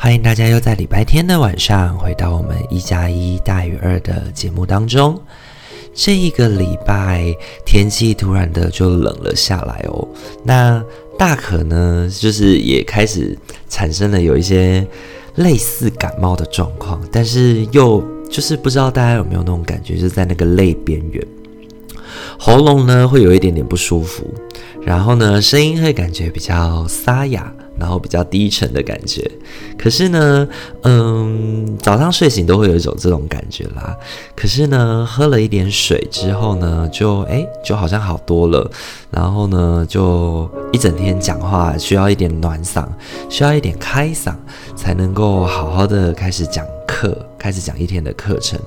欢迎大家又在礼拜天的晚上回到我们一加一大于二的节目当中。这一个礼拜天气突然的就冷了下来哦，那大可呢，就是也开始产生了有一些类似感冒的状况，但是又就是不知道大家有没有那种感觉，就是在那个泪边缘，喉咙呢会有一点点不舒服，然后呢声音会感觉比较沙哑。然后比较低沉的感觉，可是呢，嗯，早上睡醒都会有一种这种感觉啦。可是呢，喝了一点水之后呢，就哎，就好像好多了。然后呢，就一整天讲话需要一点暖嗓，需要一点开嗓，才能够好好的开始讲课，开始讲一天的课程。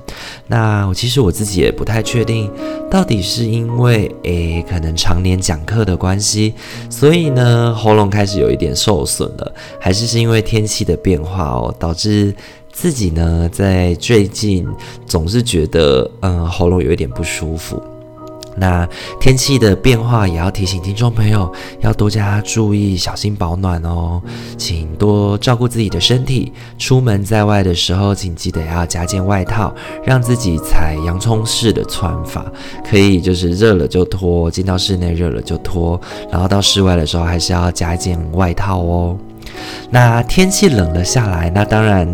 那我其实我自己也不太确定，到底是因为诶，可能常年讲课的关系，所以呢，喉咙开始有一点受损了，还是是因为天气的变化哦，导致自己呢在最近总是觉得嗯喉咙有一点不舒服。那天气的变化也要提醒听众朋友要多加注意，小心保暖哦，请多照顾自己的身体。出门在外的时候，请记得要加件外套，让自己采洋葱式的穿法，可以就是热了就脱，进到室内热了就脱，然后到室外的时候还是要加一件外套哦。那天气冷了下来，那当然。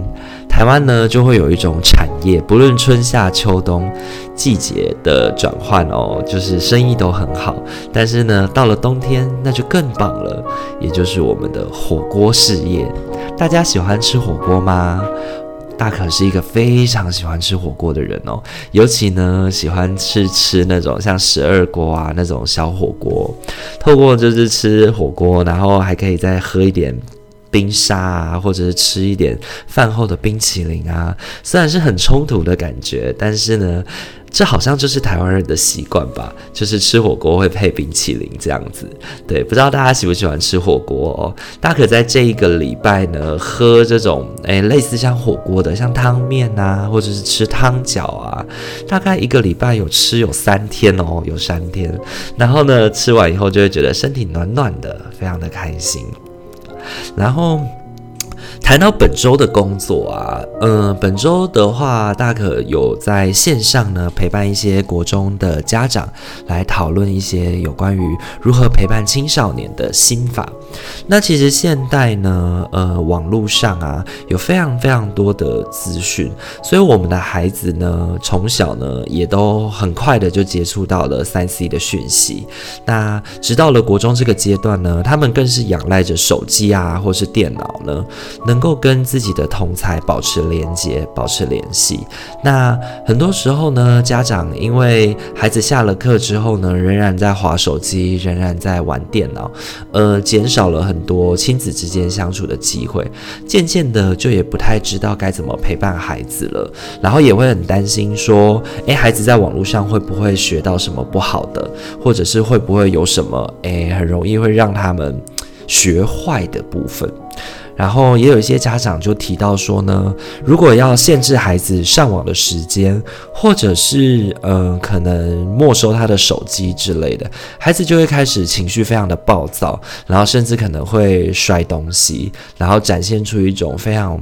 台湾呢，就会有一种产业，不论春夏秋冬季节的转换哦，就是生意都很好。但是呢，到了冬天，那就更棒了，也就是我们的火锅事业。大家喜欢吃火锅吗？大可是一个非常喜欢吃火锅的人哦，尤其呢，喜欢吃吃那种像十二锅啊那种小火锅，透过就是吃火锅，然后还可以再喝一点。冰沙啊，或者是吃一点饭后的冰淇淋啊，虽然是很冲突的感觉，但是呢，这好像就是台湾人的习惯吧，就是吃火锅会配冰淇淋这样子。对，不知道大家喜不喜欢吃火锅哦？大家可在这一个礼拜呢，喝这种诶类似像火锅的，像汤面啊，或者是吃汤饺啊，大概一个礼拜有吃有三天哦，有三天。然后呢，吃完以后就会觉得身体暖暖的，非常的开心。然后。谈到本周的工作啊，嗯，本周的话，大可有在线上呢陪伴一些国中的家长来讨论一些有关于如何陪伴青少年的心法。那其实现代呢，呃，网络上啊有非常非常多的资讯，所以我们的孩子呢从小呢也都很快的就接触到了三 C 的讯息。那直到了国中这个阶段呢，他们更是仰赖着手机啊或是电脑呢。能能够跟自己的同侪保持连接、保持联系。那很多时候呢，家长因为孩子下了课之后呢，仍然在划手机，仍然在玩电脑，呃，减少了很多亲子之间相处的机会。渐渐的，就也不太知道该怎么陪伴孩子了，然后也会很担心说，诶，孩子在网络上会不会学到什么不好的，或者是会不会有什么，诶，很容易会让他们学坏的部分。然后也有一些家长就提到说呢，如果要限制孩子上网的时间，或者是嗯、呃，可能没收他的手机之类的，孩子就会开始情绪非常的暴躁，然后甚至可能会摔东西，然后展现出一种非常、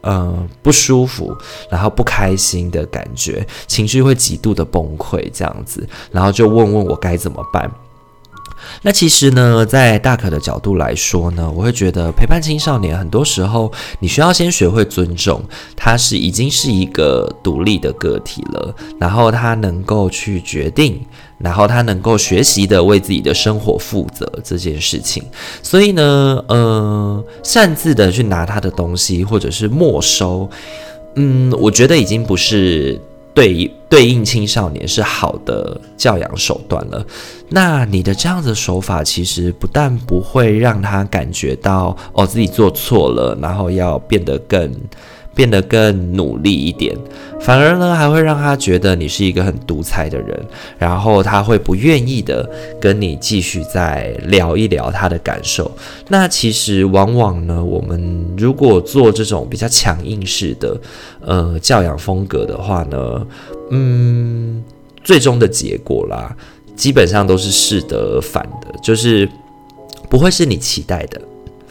呃、不舒服，然后不开心的感觉，情绪会极度的崩溃这样子，然后就问问我该怎么办。那其实呢，在大可的角度来说呢，我会觉得陪伴青少年，很多时候你需要先学会尊重，他是已经是一个独立的个体了，然后他能够去决定，然后他能够学习的为自己的生活负责这件事情。所以呢，呃，擅自的去拿他的东西，或者是没收，嗯，我觉得已经不是。对对应青少年是好的教养手段了。那你的这样子手法，其实不但不会让他感觉到哦自己做错了，然后要变得更变得更努力一点，反而呢还会让他觉得你是一个很独裁的人，然后他会不愿意的跟你继续再聊一聊他的感受。那其实往往呢，我们如果做这种比较强硬式的呃教养风格的话呢，嗯，最终的结果啦，基本上都是适得而反的，就是不会是你期待的。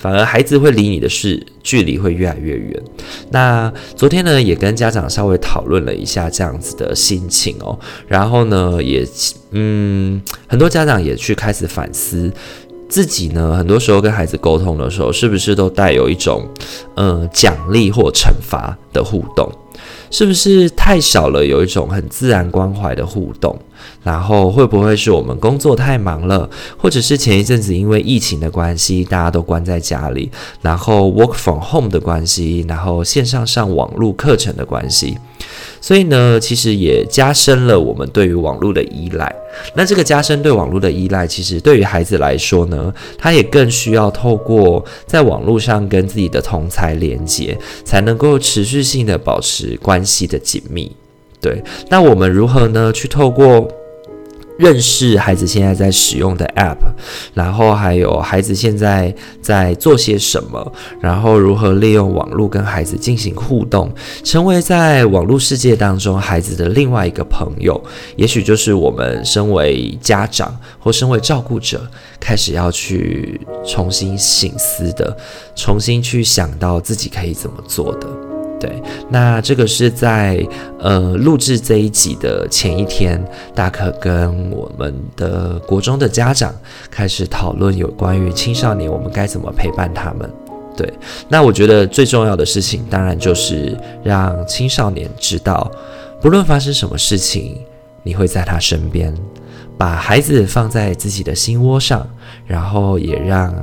反而孩子会离你的是距离会越来越远。那昨天呢，也跟家长稍微讨论了一下这样子的心情哦。然后呢，也嗯，很多家长也去开始反思自己呢，很多时候跟孩子沟通的时候，是不是都带有一种嗯奖励或惩罚的互动？是不是太少了？有一种很自然关怀的互动？然后会不会是我们工作太忙了，或者是前一阵子因为疫情的关系，大家都关在家里，然后 work from home 的关系，然后线上上网络课程的关系，所以呢，其实也加深了我们对于网络的依赖。那这个加深对网络的依赖，其实对于孩子来说呢，他也更需要透过在网络上跟自己的同侪连接，才能够持续性的保持关系的紧密。对，那我们如何呢？去透过认识孩子现在在使用的 App，然后还有孩子现在在做些什么，然后如何利用网络跟孩子进行互动，成为在网络世界当中孩子的另外一个朋友，也许就是我们身为家长或身为照顾者，开始要去重新省思的，重新去想到自己可以怎么做的。对，那这个是在呃录制这一集的前一天，大可跟我们的国中的家长开始讨论有关于青少年，我们该怎么陪伴他们。对，那我觉得最重要的事情，当然就是让青少年知道，不论发生什么事情，你会在他身边，把孩子放在自己的心窝上，然后也让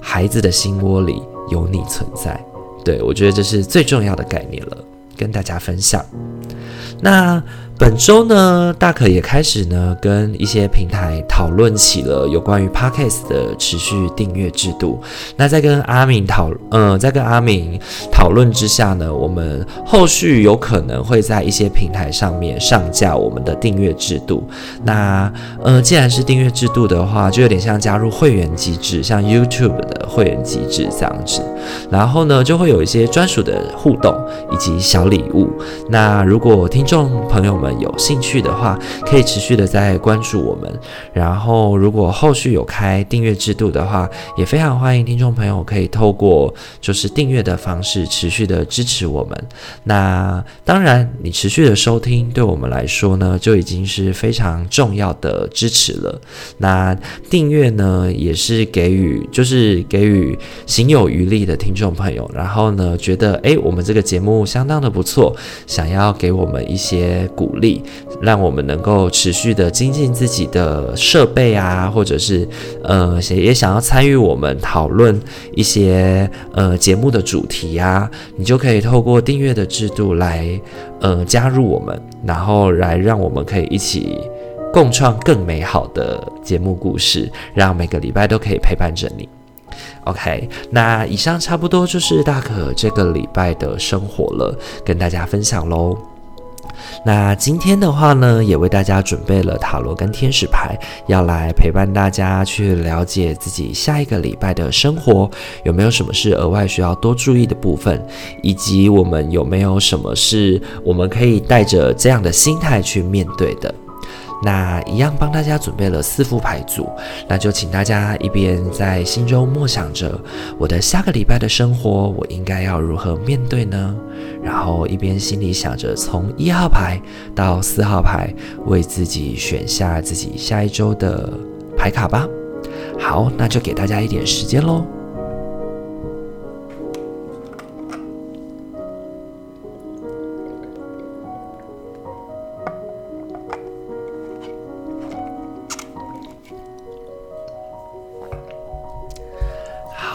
孩子的心窝里有你存在。对，我觉得这是最重要的概念了，跟大家分享。那。本周呢，大可也开始呢跟一些平台讨论起了有关于 Podcast 的持续订阅制度。那在跟阿明讨，呃，在跟阿明讨论之下呢，我们后续有可能会在一些平台上面上架我们的订阅制度。那，呃，既然是订阅制度的话，就有点像加入会员机制，像 YouTube 的会员机制这样子。然后呢，就会有一些专属的互动以及小礼物。那如果听众朋友们，有兴趣的话，可以持续的在关注我们。然后，如果后续有开订阅制度的话，也非常欢迎听众朋友可以透过就是订阅的方式持续的支持我们。那当然，你持续的收听对我们来说呢，就已经是非常重要的支持了。那订阅呢，也是给予就是给予行有余力的听众朋友，然后呢，觉得诶，我们这个节目相当的不错，想要给我们一些鼓。力让我们能够持续的精进自己的设备啊，或者是呃，也想要参与我们讨论一些呃节目的主题啊，你就可以透过订阅的制度来呃加入我们，然后来让我们可以一起共创更美好的节目故事，让每个礼拜都可以陪伴着你。OK，那以上差不多就是大可这个礼拜的生活了，跟大家分享喽。那今天的话呢，也为大家准备了塔罗跟天使牌，要来陪伴大家去了解自己下一个礼拜的生活，有没有什么是额外需要多注意的部分，以及我们有没有什么是我们可以带着这样的心态去面对的。那一样帮大家准备了四副牌组，那就请大家一边在心中默想着我的下个礼拜的生活，我应该要如何面对呢？然后一边心里想着从一号牌到四号牌，为自己选下自己下一周的牌卡吧。好，那就给大家一点时间喽。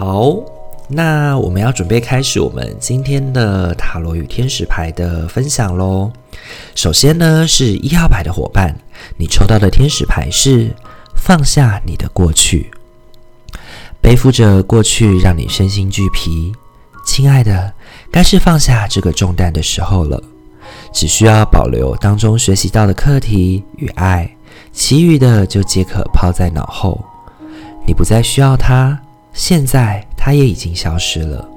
好，那我们要准备开始我们今天的塔罗与天使牌的分享喽。首先呢，是一号牌的伙伴，你抽到的天使牌是放下你的过去，背负着过去让你身心俱疲。亲爱的，该是放下这个重担的时候了。只需要保留当中学习到的课题与爱，其余的就皆可抛在脑后。你不再需要它，现在它也已经消失了。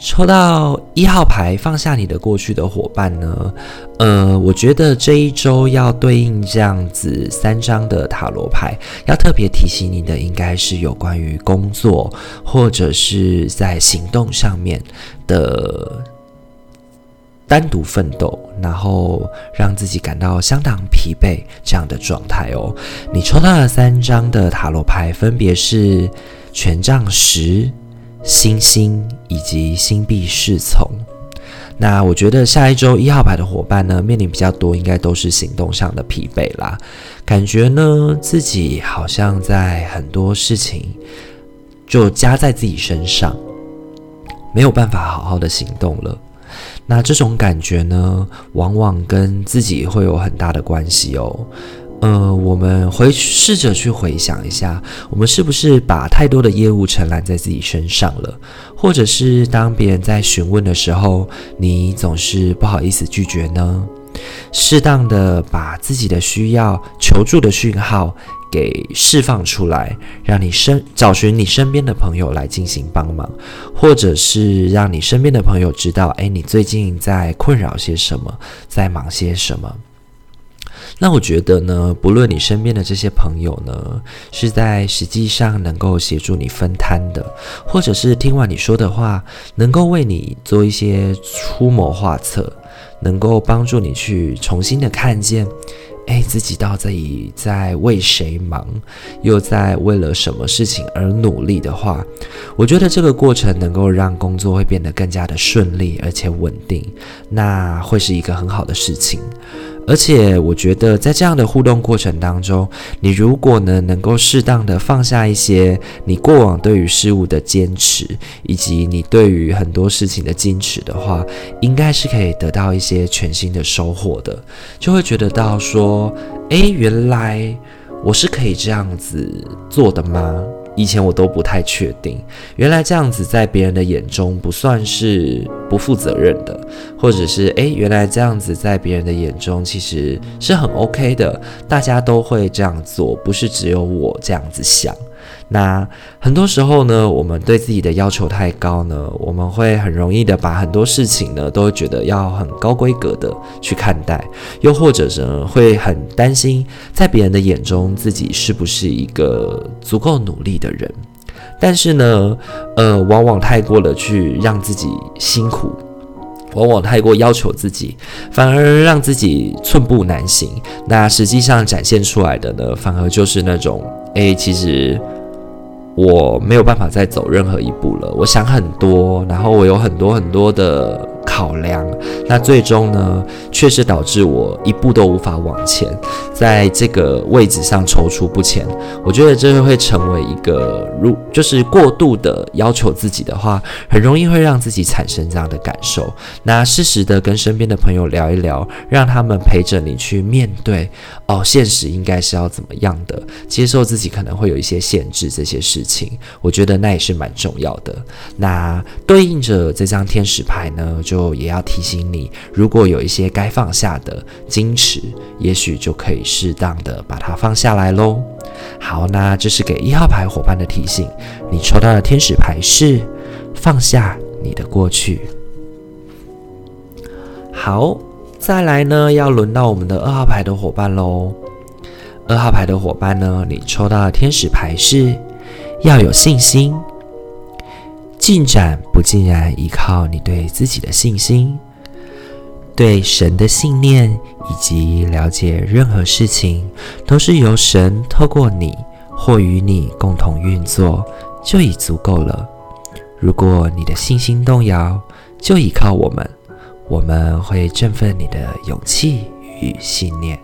抽到一号牌，放下你的过去的伙伴呢？呃，我觉得这一周要对应这样子三张的塔罗牌，要特别提醒你的，应该是有关于工作或者是在行动上面的单独奋斗，然后让自己感到相当疲惫这样的状态哦。你抽到的三张的塔罗牌分别是权杖十。星星以及星币侍从。那我觉得下一周一号牌的伙伴呢，面临比较多，应该都是行动上的疲惫啦。感觉呢，自己好像在很多事情就加在自己身上，没有办法好好的行动了。那这种感觉呢，往往跟自己会有很大的关系哦。呃，我们回试着去回想一下，我们是不是把太多的业务承揽在自己身上了？或者是当别人在询问的时候，你总是不好意思拒绝呢？适当的把自己的需要、求助的讯号给释放出来，让你身找寻你身边的朋友来进行帮忙，或者是让你身边的朋友知道，诶，你最近在困扰些什么，在忙些什么。那我觉得呢，不论你身边的这些朋友呢，是在实际上能够协助你分摊的，或者是听完你说的话，能够为你做一些出谋划策，能够帮助你去重新的看见，哎，自己到底在为谁忙，又在为了什么事情而努力的话，我觉得这个过程能够让工作会变得更加的顺利而且稳定，那会是一个很好的事情。而且我觉得，在这样的互动过程当中，你如果呢能够适当的放下一些你过往对于事物的坚持，以及你对于很多事情的矜持的话，应该是可以得到一些全新的收获的，就会觉得到说，诶，原来我是可以这样子做的吗？以前我都不太确定，原来这样子在别人的眼中不算是不负责任的，或者是诶，原来这样子在别人的眼中其实是很 OK 的，大家都会这样做，不是只有我这样子想。那很多时候呢，我们对自己的要求太高呢，我们会很容易的把很多事情呢，都觉得要很高规格的去看待，又或者是呢，会很担心在别人的眼中自己是不是一个足够努力的人。但是呢，呃，往往太过的去让自己辛苦，往往太过要求自己，反而让自己寸步难行。那实际上展现出来的呢，反而就是那种，诶，其实。我没有办法再走任何一步了。我想很多，然后我有很多很多的考量，那最终呢，确实导致我一步都无法往前，在这个位置上踌躇不前。我觉得这会成为一个，如就是过度的要求自己的话，很容易会让自己产生这样的感受。那适时的跟身边的朋友聊一聊，让他们陪着你去面对。哦，现实应该是要怎么样的？接受自己可能会有一些限制，这些事情，我觉得那也是蛮重要的。那对应着这张天使牌呢，就也要提醒你，如果有一些该放下的矜持，也许就可以适当的把它放下来喽。好，那这是给一号牌伙伴的提醒。你抽到的天使牌是放下你的过去。好。再来呢，要轮到我们的二号牌的伙伴喽。二号牌的伙伴呢，你抽到的天使牌是要有信心。进展不尽然依靠你对自己的信心，对神的信念以及了解任何事情，都是由神透过你或与你共同运作，就已足够了。如果你的信心动摇，就依靠我们。我们会振奋你的勇气与信念。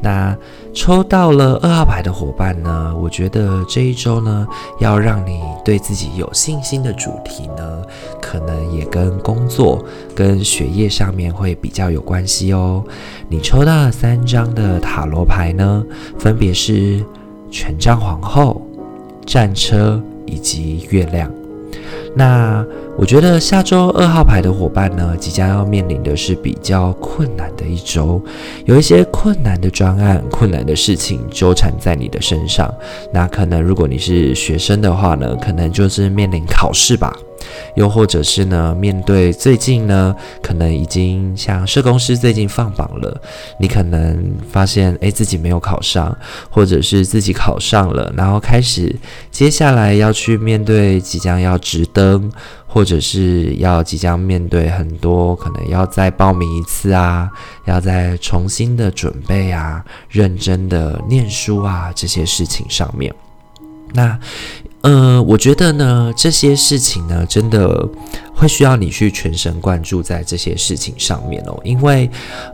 那抽到了二号牌的伙伴呢？我觉得这一周呢，要让你对自己有信心的主题呢，可能也跟工作、跟学业上面会比较有关系哦。你抽到了三张的塔罗牌呢，分别是权杖皇后、战车以及月亮。那我觉得下周二号牌的伙伴呢，即将要面临的是比较困难的一周，有一些困难的专案、困难的事情纠缠在你的身上。那可能如果你是学生的话呢，可能就是面临考试吧。又或者是呢，面对最近呢，可能已经像社工师最近放榜了，你可能发现诶，自己没有考上，或者是自己考上了，然后开始接下来要去面对即将要直登，或者是要即将面对很多可能要再报名一次啊，要再重新的准备啊，认真的念书啊，这些事情上面，那。呃，我觉得呢，这些事情呢，真的会需要你去全神贯注在这些事情上面哦，因为，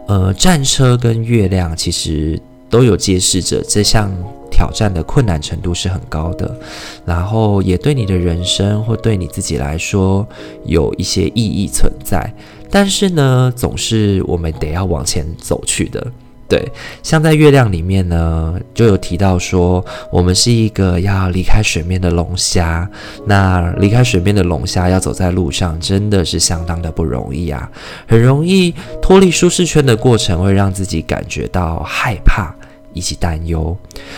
呃，战车跟月亮其实都有揭示着这项挑战的困难程度是很高的，然后也对你的人生或对你自己来说有一些意义存在，但是呢，总是我们得要往前走去的。对，像在月亮里面呢，就有提到说，我们是一个要离开水面的龙虾。那离开水面的龙虾要走在路上，真的是相当的不容易啊，很容易脱离舒适圈的过程，会让自己感觉到害怕以及担忧。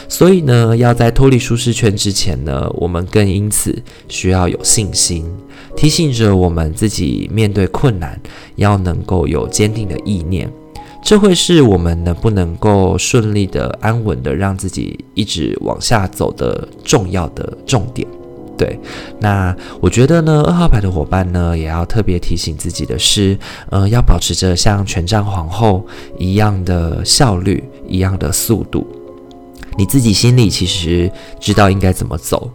所以呢，要在脱离舒适圈之前呢，我们更因此需要有信心，提醒着我们自己面对困难要能够有坚定的意念。这会是我们能不能够顺利的、安稳的让自己一直往下走的重要的重点。对，那我觉得呢，二号牌的伙伴呢，也要特别提醒自己的是，呃，要保持着像权杖皇后一样的效率、一样的速度。你自己心里其实知道应该怎么走。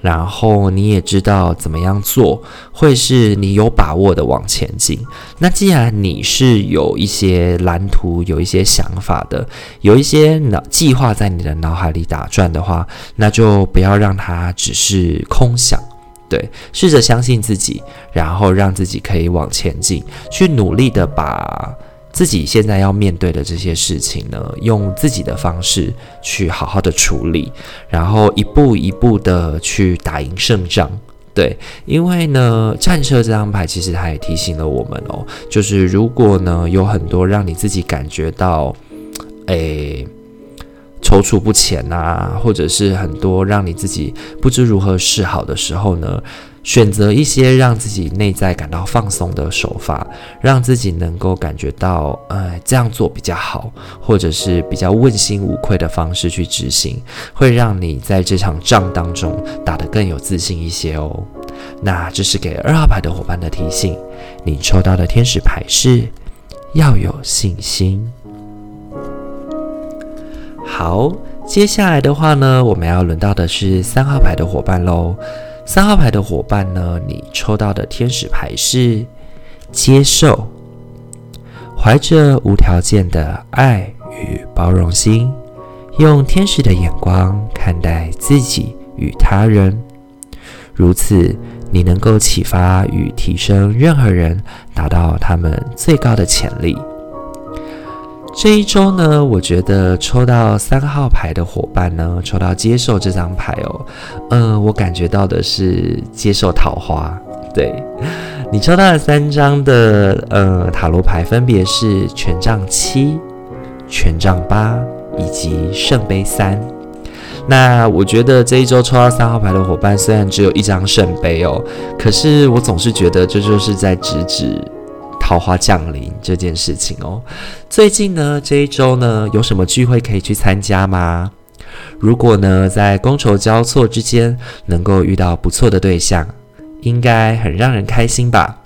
然后你也知道怎么样做会是你有把握的往前进。那既然你是有一些蓝图、有一些想法的，有一些脑计划在你的脑海里打转的话，那就不要让它只是空想。对，试着相信自己，然后让自己可以往前进，去努力的把。自己现在要面对的这些事情呢，用自己的方式去好好的处理，然后一步一步的去打赢胜仗。对，因为呢，战车这张牌其实它也提醒了我们哦，就是如果呢有很多让你自己感觉到，诶，踌躇不前呐，或者是很多让你自己不知如何是好的时候呢。选择一些让自己内在感到放松的手法，让自己能够感觉到，呃，这样做比较好，或者是比较问心无愧的方式去执行，会让你在这场仗当中打得更有自信一些哦。那这是给二号牌的伙伴的提醒，你抽到的天使牌是要有信心。好，接下来的话呢，我们要轮到的是三号牌的伙伴喽。三号牌的伙伴呢，你抽到的天使牌是接受，怀着无条件的爱与包容心，用天使的眼光看待自己与他人，如此你能够启发与提升任何人，达到他们最高的潜力。这一周呢，我觉得抽到三号牌的伙伴呢，抽到接受这张牌哦，嗯、呃，我感觉到的是接受桃花。对，你抽到的三张的呃塔罗牌，分别是权杖七、权杖八以及圣杯三。那我觉得这一周抽到三号牌的伙伴，虽然只有一张圣杯哦，可是我总是觉得这就是在直指。桃花降临这件事情哦，最近呢，这一周呢，有什么聚会可以去参加吗？如果呢，在觥筹交错之间能够遇到不错的对象，应该很让人开心吧？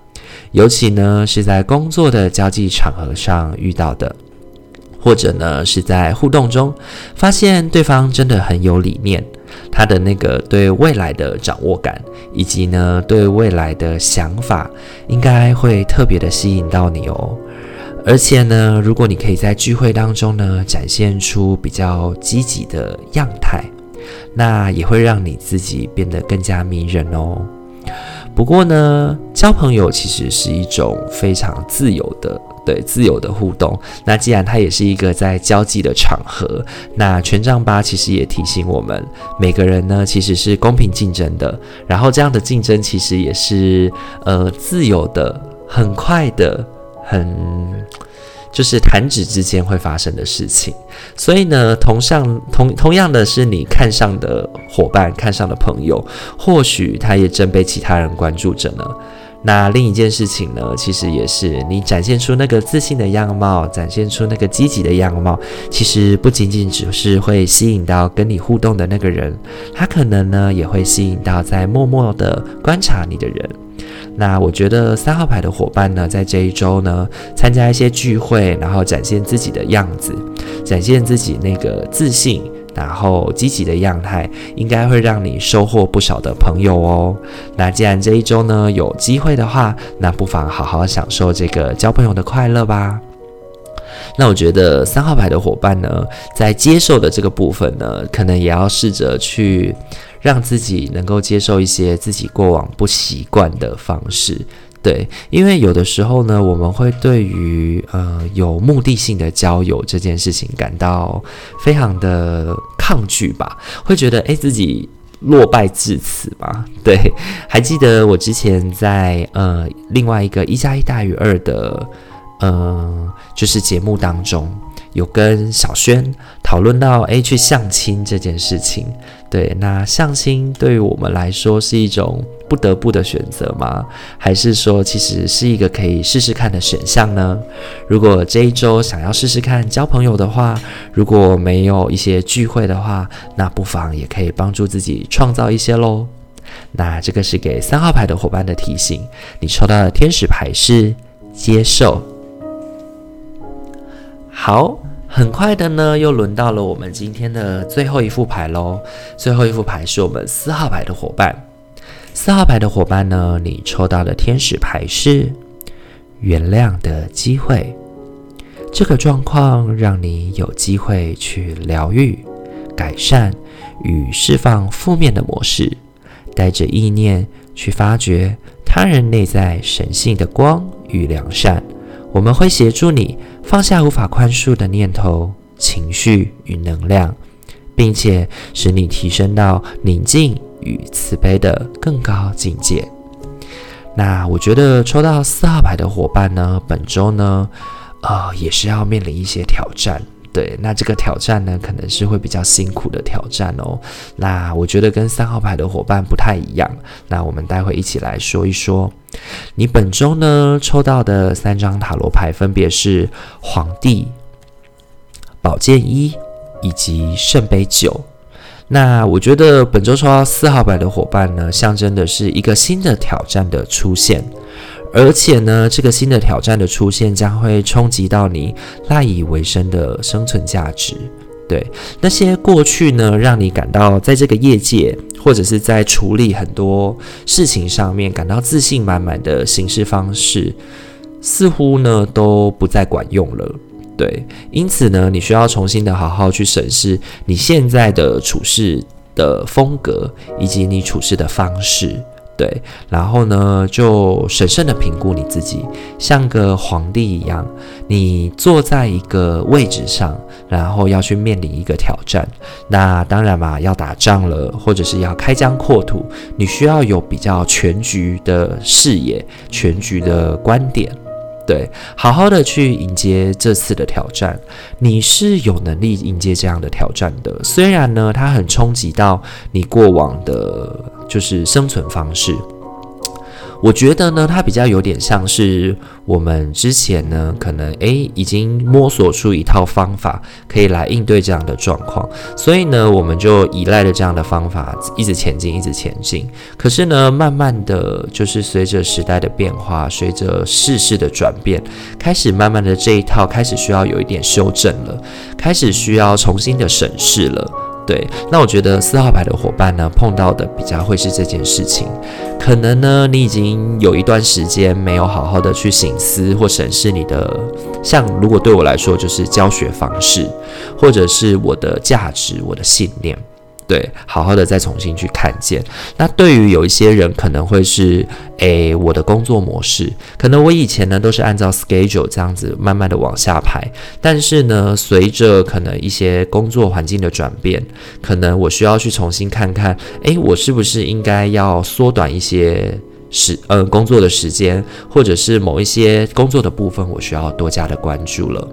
尤其呢，是在工作的交际场合上遇到的，或者呢，是在互动中发现对方真的很有理念。他的那个对未来的掌握感，以及呢对未来的想法，应该会特别的吸引到你哦。而且呢，如果你可以在聚会当中呢展现出比较积极的样态，那也会让你自己变得更加迷人哦。不过呢，交朋友其实是一种非常自由的，对，自由的互动。那既然它也是一个在交际的场合，那权杖八其实也提醒我们，每个人呢其实是公平竞争的。然后这样的竞争其实也是呃自由的、很快的、很。就是弹指之间会发生的事情，所以呢，同上同同样的是你看上的伙伴、看上的朋友，或许他也正被其他人关注着呢。那另一件事情呢，其实也是你展现出那个自信的样貌，展现出那个积极的样貌，其实不仅仅只是会吸引到跟你互动的那个人，他可能呢也会吸引到在默默的观察你的人。那我觉得三号牌的伙伴呢，在这一周呢，参加一些聚会，然后展现自己的样子，展现自己那个自信，然后积极的样态，应该会让你收获不少的朋友哦。那既然这一周呢，有机会的话，那不妨好好享受这个交朋友的快乐吧。那我觉得三号牌的伙伴呢，在接受的这个部分呢，可能也要试着去。让自己能够接受一些自己过往不习惯的方式，对，因为有的时候呢，我们会对于呃有目的性的交友这件事情感到非常的抗拒吧，会觉得诶，自己落败至此嘛，对，还记得我之前在呃另外一个一加一大于二的呃就是节目当中。有跟小轩讨论到，诶，去相亲这件事情。对，那相亲对于我们来说是一种不得不的选择吗？还是说其实是一个可以试试看的选项呢？如果这一周想要试试看交朋友的话，如果没有一些聚会的话，那不妨也可以帮助自己创造一些喽。那这个是给三号牌的伙伴的提醒。你抽到的天使牌是接受。好，很快的呢，又轮到了我们今天的最后一副牌喽。最后一副牌是我们四号牌的伙伴。四号牌的伙伴呢，你抽到的天使牌是原谅的机会。这个状况让你有机会去疗愈、改善与释放负面的模式，带着意念去发掘他人内在神性的光与良善。我们会协助你放下无法宽恕的念头、情绪与能量，并且使你提升到宁静与慈悲的更高境界。那我觉得抽到四号牌的伙伴呢，本周呢，呃，也是要面临一些挑战。对，那这个挑战呢，可能是会比较辛苦的挑战哦。那我觉得跟三号牌的伙伴不太一样。那我们待会一起来说一说，你本周呢抽到的三张塔罗牌分别是皇帝、宝剑一以及圣杯九。那我觉得本周抽到四号牌的伙伴呢，象征的是一个新的挑战的出现。而且呢，这个新的挑战的出现将会冲击到你赖以为生的生存价值。对，那些过去呢，让你感到在这个业界或者是在处理很多事情上面感到自信满满的行事方式，似乎呢都不再管用了。对，因此呢，你需要重新的好好去审视你现在的处事的风格以及你处事的方式。对，然后呢，就审慎的评估你自己，像个皇帝一样，你坐在一个位置上，然后要去面临一个挑战。那当然嘛，要打仗了，或者是要开疆扩土，你需要有比较全局的视野，全局的观点。对，好好的去迎接这次的挑战，你是有能力迎接这样的挑战的。虽然呢，它很冲击到你过往的，就是生存方式。我觉得呢，它比较有点像是我们之前呢，可能诶已经摸索出一套方法，可以来应对这样的状况，所以呢，我们就依赖着这样的方法，一直前进，一直前进。可是呢，慢慢的就是随着时代的变化，随着世事的转变，开始慢慢的这一套开始需要有一点修正了，开始需要重新的审视了。对，那我觉得四号牌的伙伴呢，碰到的比较会是这件事情，可能呢，你已经有一段时间没有好好的去省思或审视你的，像如果对我来说就是教学方式，或者是我的价值、我的信念。对，好好的再重新去看见。那对于有一些人，可能会是，诶，我的工作模式，可能我以前呢都是按照 schedule 这样子慢慢的往下排，但是呢，随着可能一些工作环境的转变，可能我需要去重新看看，诶，我是不是应该要缩短一些时，呃，工作的时间，或者是某一些工作的部分，我需要多加的关注了。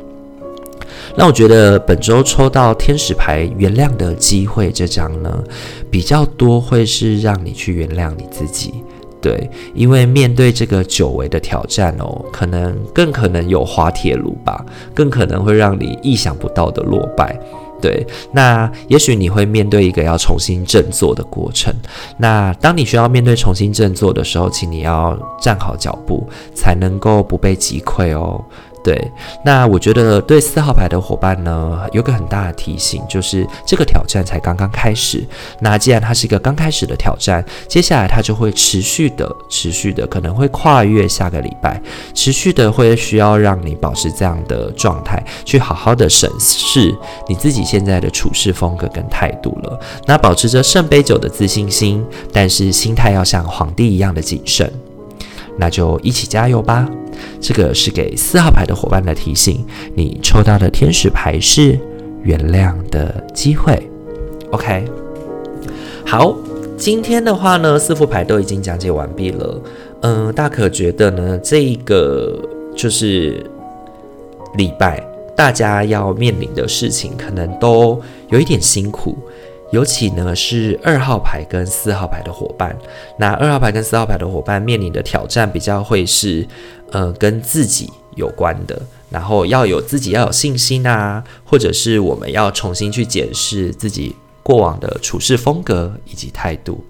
那我觉得本周抽到天使牌原谅的机会这张呢，比较多会是让你去原谅你自己，对，因为面对这个久违的挑战哦，可能更可能有滑铁卢吧，更可能会让你意想不到的落败，对，那也许你会面对一个要重新振作的过程，那当你需要面对重新振作的时候，请你要站好脚步，才能够不被击溃哦。对，那我觉得对四号牌的伙伴呢，有个很大的提醒，就是这个挑战才刚刚开始。那既然它是一个刚开始的挑战，接下来它就会持续的、持续的，可能会跨越下个礼拜，持续的会需要让你保持这样的状态，去好好的审视你自己现在的处事风格跟态度了。那保持着圣杯九的自信心，但是心态要像皇帝一样的谨慎。那就一起加油吧！这个是给四号牌的伙伴的提醒。你抽到的天使牌是原谅的机会。OK，好，今天的话呢，四副牌都已经讲解完毕了。嗯，大可觉得呢，这一个就是礼拜大家要面临的事情，可能都有一点辛苦。尤其呢是二号牌跟四号牌的伙伴，那二号牌跟四号牌的伙伴面临的挑战比较会是，呃，跟自己有关的，然后要有自己要有信心呐，或者是我们要重新去检视自己过往的处事风格以及态度。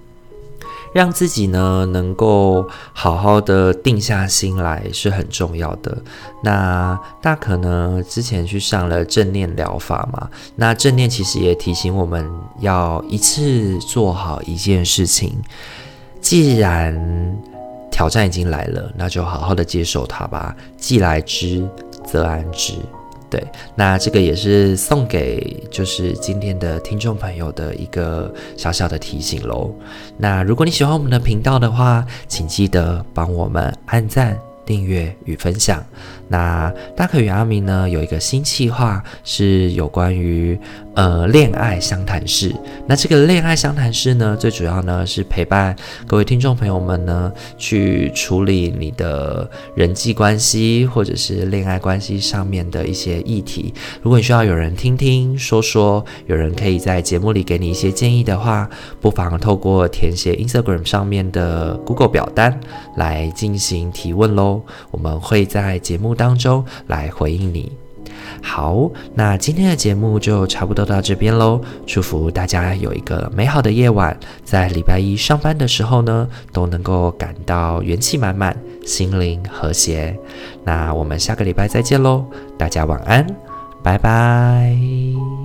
让自己呢能够好好的定下心来是很重要的。那大可呢之前去上了正念疗法嘛，那正念其实也提醒我们要一次做好一件事情。既然挑战已经来了，那就好好的接受它吧。既来之，则安之。对，那这个也是送给就是今天的听众朋友的一个小小的提醒喽。那如果你喜欢我们的频道的话，请记得帮我们按赞、订阅与分享。那大可与阿明呢有一个新计划，是有关于呃恋爱相谈室。那这个恋爱相谈室呢，最主要呢是陪伴各位听众朋友们呢去处理你的人际关系或者是恋爱关系上面的一些议题。如果你需要有人听听说说，有人可以在节目里给你一些建议的话，不妨透过填写 Instagram 上面的 Google 表单来进行提问喽。我们会在节目当中来回应你。好，那今天的节目就差不多到这边喽。祝福大家有一个美好的夜晚，在礼拜一上班的时候呢，都能够感到元气满满，心灵和谐。那我们下个礼拜再见喽，大家晚安，拜拜。